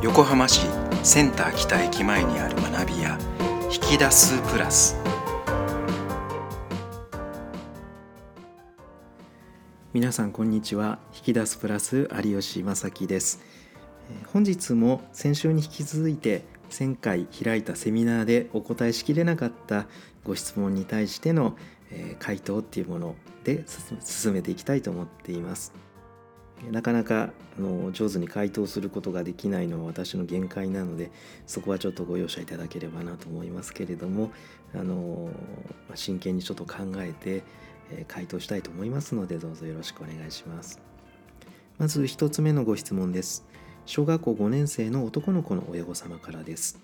横浜市センター北駅前にある学び屋引き出すプラス。皆さんこんにちは。引き出すプラス有吉正樹です。本日も先週に引き続いて1000回開いたセミナーでお答えしきれなかったご質問に対しての回答っていうもので進めていきたいと思っています。なかなかあの上手に回答することができないのは私の限界なのでそこはちょっとご容赦いただければなと思いますけれどもあの真剣にちょっと考えて回答したいと思いますのでどうぞよろしくお願いします。まず1つ目のご質問です。小学校5年生の男の子の親御様からです。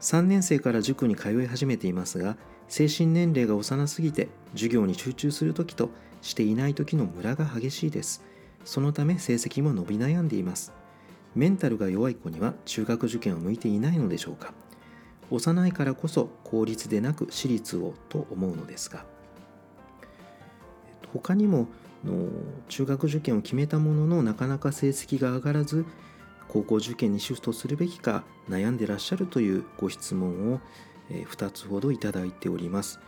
3年生から塾に通い始めていますが精神年齢が幼すぎて授業に集中する時としていない時のムラが激しいです。そのため成績も伸び悩んでいます。メンタルが弱い子には中学受験を向いていないのでしょうか。幼いからこそ公立でなく私立をと思うのですが。他にもの中学受験を決めたもののなかなか成績が上がらず高校受験にシフトするべきか悩んでらっしゃるというご質問を2つほどいただいております。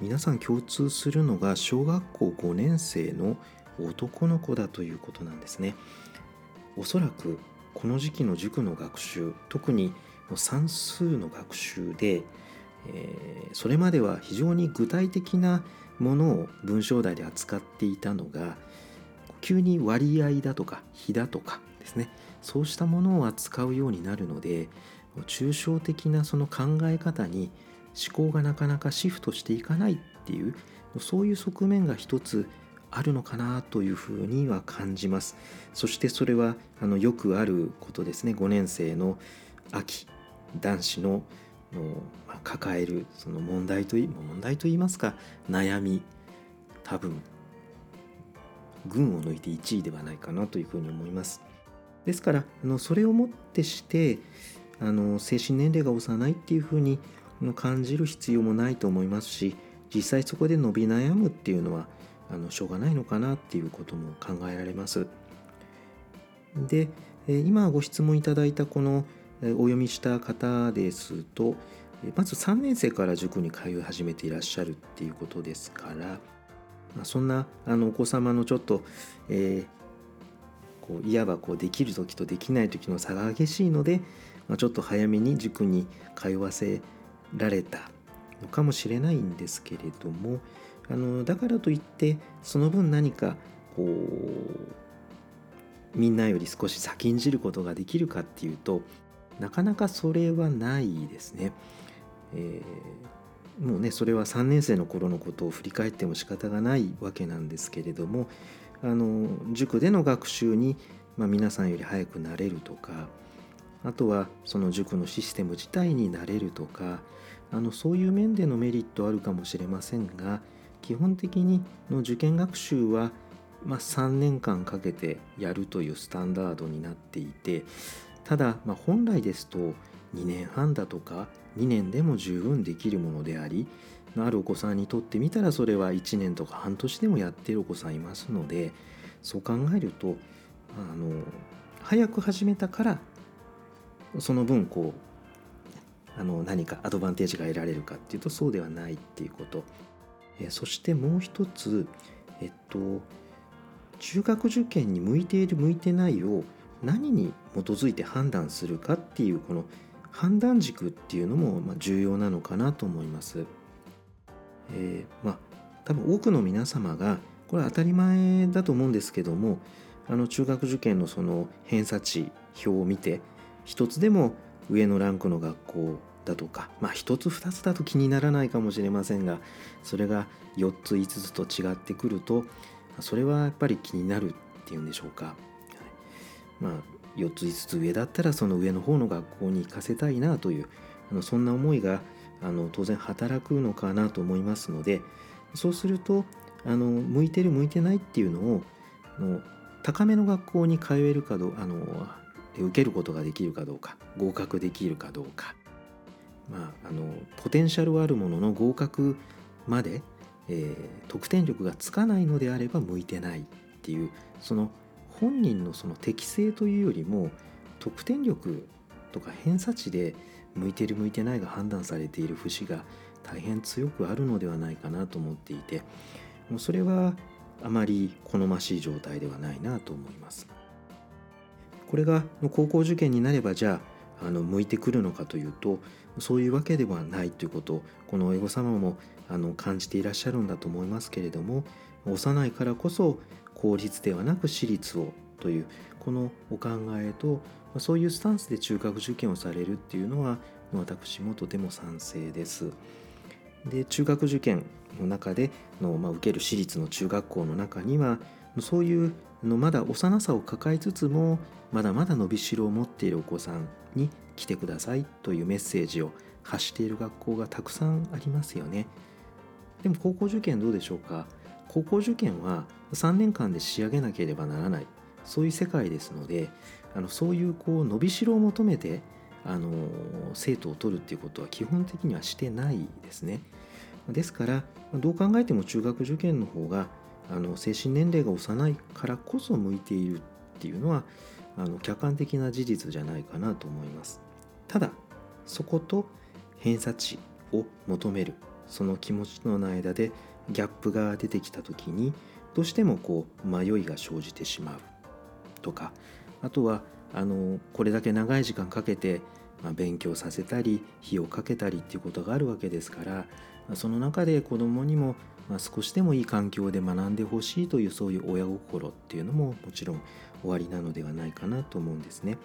皆さん共通するのが小学校5年生の男の子だということなんですね。おそらくこの時期の塾の学習特に算数の学習で、えー、それまでは非常に具体的なものを文章題で扱っていたのが急に割合だとか比だとかですね。そうしたものを扱うようになるので抽象的なその考え方に思考がなかなかシフトしていかないっていうそういう側面が一つあるのかなというふうには感じます。そしてそれはあのよくあることですね。5年生の秋男子のの抱えるその問題とい問題といいますか悩み多分群を抜いて1位ではないかなというふうに思います。ですからあのそれをもってしてあの精神年齢が幼いっていうふうに感じる必要もないと思いますし実際そこで伸び悩むっていうのはあのしょうがないのかなっていうことも考えられます。で今ご質問いただいたこのお読みした方ですとまず3年生から塾に通い始めていらっしゃるっていうことですからそんなあのお子様のちょっと、えー、こういわばこうできる時とできない時の差が激しいので、まあ、ちょっと早めに塾に通わせられたのかもしれないんですけれどもあのだからといってその分何かこうみんなより少し先んじることができるかっていうとなかなかそれはないですね。えー、もうねそれは3年生の頃のことを振り返っても仕方がないわけなんですけれどもあの塾での学習に、まあ、皆さんより早くなれるとかあとはその塾のシステム自体になれるとかあのそういう面でのメリットあるかもしれませんが基本的にの受験学習は、まあ、3年間かけてやるというスタンダードになっていてただ、まあ、本来ですと2年半だとか2年でも十分できるものでありあるお子さんにとってみたらそれは1年とか半年でもやってるお子さんいますのでそう考えるとあの早く始めたからその分こうあの何かアドバンテージが得られるかっていうとそうではないっていうこと。えそしてもう一つえっと中学受験に向いている向いてないを何に基づいて判断するかっていうこの判断軸っていうのも重要なのかなと思います。えー、まあ多分多くの皆様がこれは当たり前だと思うんですけどもあの中学受験のその偏差値表を見て一つでも上のランクの学校だとかまあ一つ二つだと気にならないかもしれませんがそれが4つ5つと違ってくるとそれはやっぱり気になるっていうんでしょうか。まあ、4つ5つ上だったらその上の方の学校に行かせたいなというあのそんな思いがあの当然働くのかなと思いますのでそうするとあの向いてる向いてないっていうのをの高めの学校に通えるかどうあの受けることができるかどうか合格できるかどうか、まあ、あのポテンシャルはあるものの合格まで、えー、得点力がつかないのであれば向いてないっていうその本人のその適性というよりも得点力とか偏差値で向いてる向いてないが判断されている節が大変強くあるのではないかなと思っていてもうそれはあまり好ましい状態ではないなと思います。これが高校受験になればじゃああの向いてくるのかというとそういうわけではないということこの親御様もあの感じていらっしゃるんだと思いますけれども幼いからこそ公立ではなく私立をというこのお考えとそういうスタンスで中学受験をされるっていうのは私もとても賛成です。で中学受験の中での、まあ、受ける私立の中学校の中にはそういうのまだ幼さを抱えつつもまだまだ伸びしろを持っているお子さんに来てくださいというメッセージを発している学校がたくさんありますよね。でも高校受験どうでしょうか？高校受験は3年間で仕上げなければならないそういう世界ですのであのそういうこう伸びしろを求めてあの生徒を取るっていうことは基本的にはしてないですね。ですからどう考えても中学受験の方があの精神年齢が幼いからこそ向いているっていうのはあの客観的な事実じゃないかなと思います。ただそこと偏差値を求めるその気持ちとの間でギャップが出てきた時にどうしてもこう迷いが生じてしまうとかあとはあのこれだけ長い時間かけて、まあ、勉強させたり費をかけたりっていうことがあるわけですからその中で子どもにも、まあ、少しでもいい環境で学んでほしいというそういう親心っていうのももちろん終わりなのではないかなと思うんですね。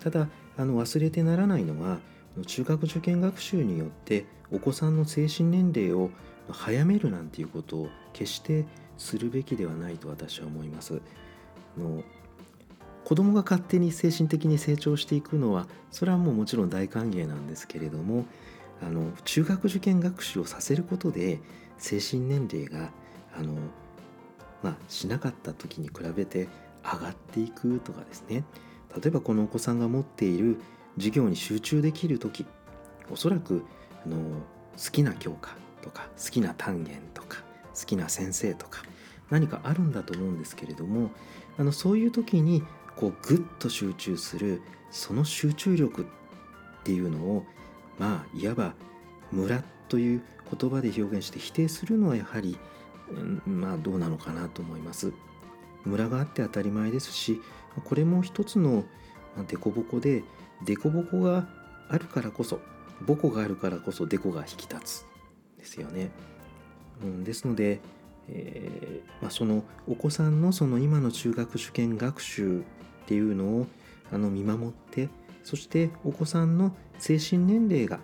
ただあの忘れてならないのは中学受験学習によってお子さんの精神年齢を早めるなんていうことを決してするべきではないと私は思います。の子供が勝手に精神的に成長していくのはそれはもうもちろん大歓迎なんですけれどもあの中学受験学習をさせることで精神年齢があの、まあ、しなかった時に比べて上がっていくとかですね。例えばこのお子さんが持っている授業に集中できる時おそらくあの好きな教科とか好きな単元とか好きな先生とか何かあるんだと思うんですけれどもあのそういう時にこうグッと集中するその集中力っていうのをまあいわば村という言葉で表現して否定するのはやはり、うん、まあどうなのかなと思います。村があって当たり前ですしこれも一つの凸凹で凸凹があるからこそ母子があるからこそ凸が引き立つですよね。うん、ですので、えーまあ、そのお子さんのその今の中学受験学習っていうのをあの見守ってそしてお子さんの精神年齢が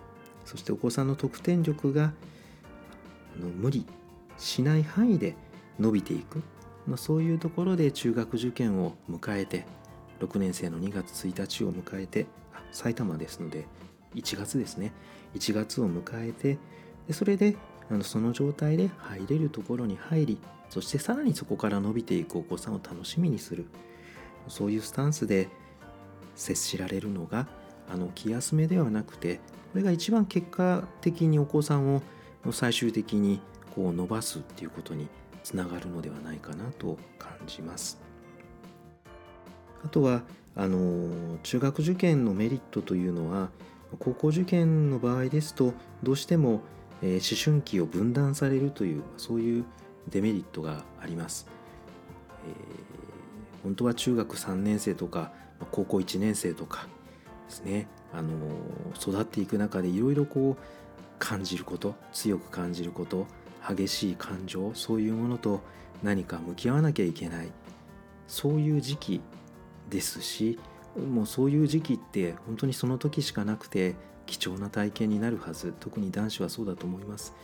そしてお子さんの得点力がの無理しない範囲で伸びていく、まあ、そういうところで中学受験を迎えて6年生の2月1日を迎えて埼玉ですので1月ですね。1月を迎えてでそれであのその状態で入れるところに入りそしてさらにそこから伸びていくお子さんを楽しみにする。そういうスタンスで接しられるのがあの気休めではなくてこれが一番結果的にお子さんを最終的にこう伸ばすっていうことにつながるのではないかなと感じます。あとはあの中学受験のメリットというのは高校受験の場合ですとどうしても、えー、思春期を分断されるというそういうデメリットがあります。えー、本当は中学3年生とか高校1年生とかですねあの育っていく中でいろいろこう感じること強く感じること激しい感情そういうものと何か向き合わなきゃいけない。そういう時期ですしもうそういう時期って本当にその時しかなくて貴重な体験になるはず。特に男子はそうだと思います。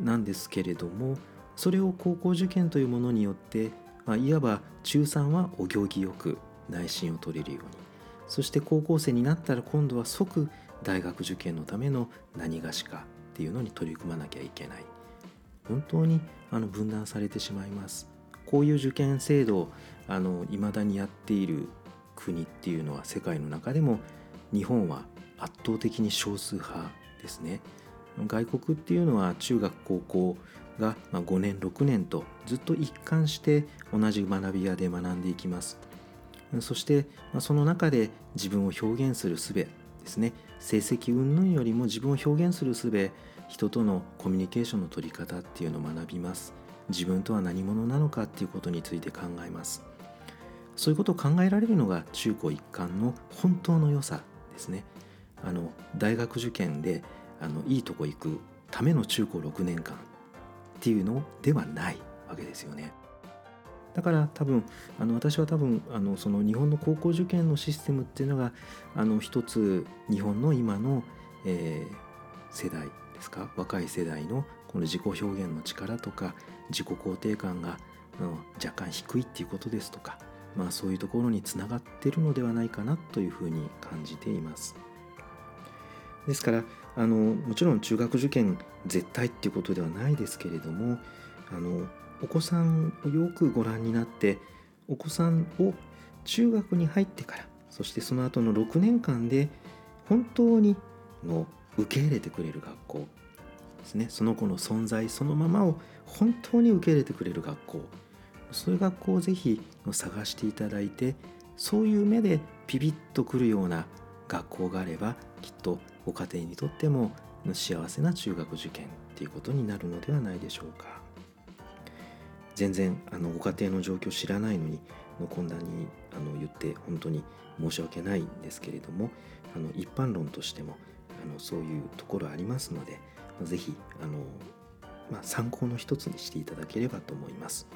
なんですけれどもそれを高校受験というものによって、まあ、いわば中3はお行儀よく内心を取れるように。そして高校生になったら今度は即大学受験のための何がしかっていうのに取り組まなきゃいけない。本当にあの分断されてしまいます。こういう受験制度をいまだにやっている国っていうのは世界の中でも日本は圧倒的に少数派ですね。外国っていうのは中学高校が5年6年とずっと一貫して同じ学び屋で学んでいきます。そしてその中で自分を表現する術ですね。成績云々よりも自分を表現する術人とのコミュニケーションの取り方っていうのを学びます。自分とは何者なのかっていうことについて考えます。そういうことを考えられるのが中高一貫の本当の良さですね。あの大学受験であのいいとこ行くための中高6年間っていうのではないわけですよね。だから多分あの私は多分あのその日本の高校受験のシステムっていうのがあの一つ日本の今の、えー、世代ですか？若い世代のこの自己表現の力とか自己肯定感が若干低いっていうことですとか、まあ、そういうところにつながってるのではないかなというふうに感じています。ですからあのもちろん中学受験絶対っていうことではないですけれどもあのお子さんをよくご覧になってお子さんを中学に入ってからそしてその後の6年間で本当にの受け入れてくれる学校ですね。その子の存在そのままを本当に受け入れてくれる学校。そういう学校をぜひ探していただいてそういう目でピピッとくるような学校があればきっとご家庭にとっても幸せな中学受験っていうことになるのではないでしょうか。全然あのご家庭の状況知らないのにの懇談にあの言って本当に申し訳ないんですけれどもあの一般論としてもあのそういうところありますので是非、まあ、参考の一つにしていただければと思います。